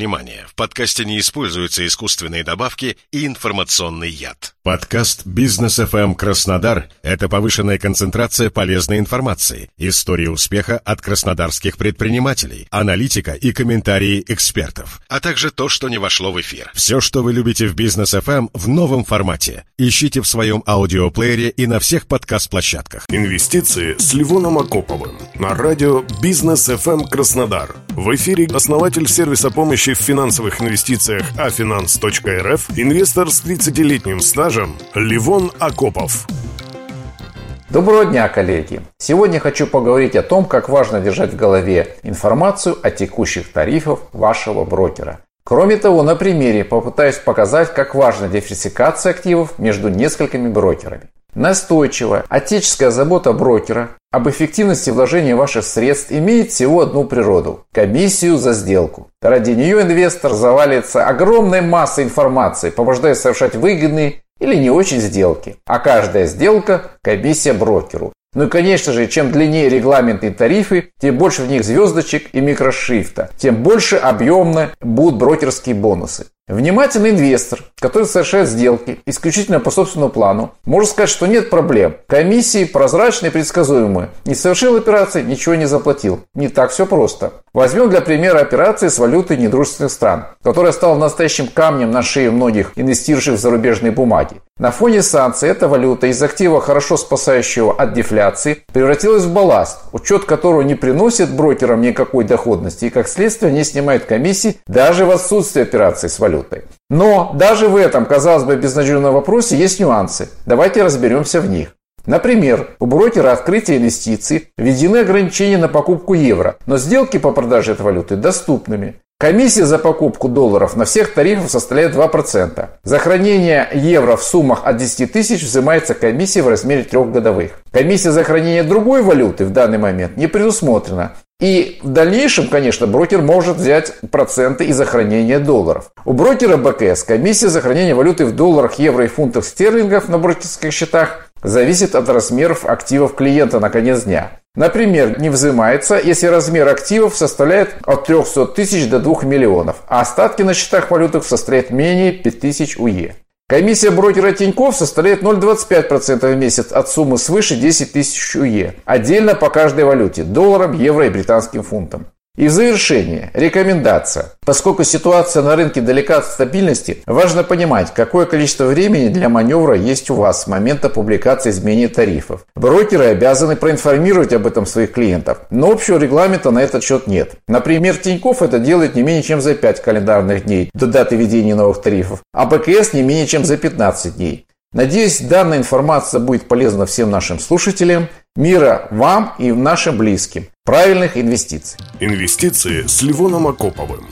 внимание, в подкасте не используются искусственные добавки и информационный яд. Подкаст «Бизнес FM Краснодар» — это повышенная концентрация полезной информации, истории успеха от краснодарских предпринимателей, аналитика и комментарии экспертов, а также то, что не вошло в эфир. Все, что вы любите в «Бизнес FM» в новом формате. Ищите в своем аудиоплеере и на всех подкаст-площадках. Инвестиции с Ливоном Акоповым на радио «Бизнес FM Краснодар». В эфире основатель сервиса помощи в финансовых инвестициях afinance.rf, инвестор с 30-летним стажем Ливон Акопов. Доброго дня, коллеги! Сегодня хочу поговорить о том, как важно держать в голове информацию о текущих тарифах вашего брокера. Кроме того, на примере попытаюсь показать, как важна диверсификация активов между несколькими брокерами. Настойчивая отеческая забота брокера об эффективности вложения ваших средств имеет всего одну природу – комиссию за сделку. Ради нее инвестор завалится огромной массой информации, побуждая совершать выгодные или не очень сделки. А каждая сделка – комиссия брокеру. Ну и, конечно же, чем длиннее регламентные тарифы, тем больше в них звездочек и микрошрифта, тем больше объемно будут брокерские бонусы. Внимательный инвестор, который совершает сделки исключительно по собственному плану, может сказать, что нет проблем. Комиссии прозрачные и предсказуемые. Не совершил операции, ничего не заплатил. Не так все просто. Возьмем для примера операции с валютой недружественных стран, которая стала настоящим камнем на шее многих инвестирующих в зарубежные бумаги. На фоне санкций эта валюта из актива, хорошо спасающего от дефляции, превратилась в балласт, учет которого не приносит брокерам никакой доходности и как следствие не снимает комиссии даже в отсутствии операций с валютой. Но даже в этом, казалось бы, безнадежном вопросе есть нюансы. Давайте разберемся в них. Например, у брокера открытия инвестиций введены ограничения на покупку евро, но сделки по продаже этой валюты доступными. Комиссия за покупку долларов на всех тарифах составляет 2%. За хранение евро в суммах от 10 тысяч взимается комиссия в размере трех годовых. Комиссия за хранение другой валюты в данный момент не предусмотрена. И в дальнейшем, конечно, брокер может взять проценты из за хранения долларов. У брокера БКС комиссия за хранение валюты в долларах, евро и фунтах стерлингов на брокерских счетах зависит от размеров активов клиента на конец дня. Например, не взимается, если размер активов составляет от 300 тысяч до 2 миллионов, а остатки на счетах валютах составляют менее 5000 УЕ. Комиссия брокера Тиньков составляет 0,25% в месяц от суммы свыше 10 тысяч УЕ, отдельно по каждой валюте – долларам, евро и британским фунтам. И в завершение, рекомендация. Поскольку ситуация на рынке далека от стабильности, важно понимать, какое количество времени для маневра есть у вас с момента публикации изменений тарифов. Брокеры обязаны проинформировать об этом своих клиентов, но общего регламента на этот счет нет. Например, Тиньков это делает не менее чем за 5 календарных дней до даты введения новых тарифов, а БКС не менее чем за 15 дней. Надеюсь, данная информация будет полезна всем нашим слушателям. Мира вам и нашим близким. Правильных инвестиций. Инвестиции с Ливоном Акоповым.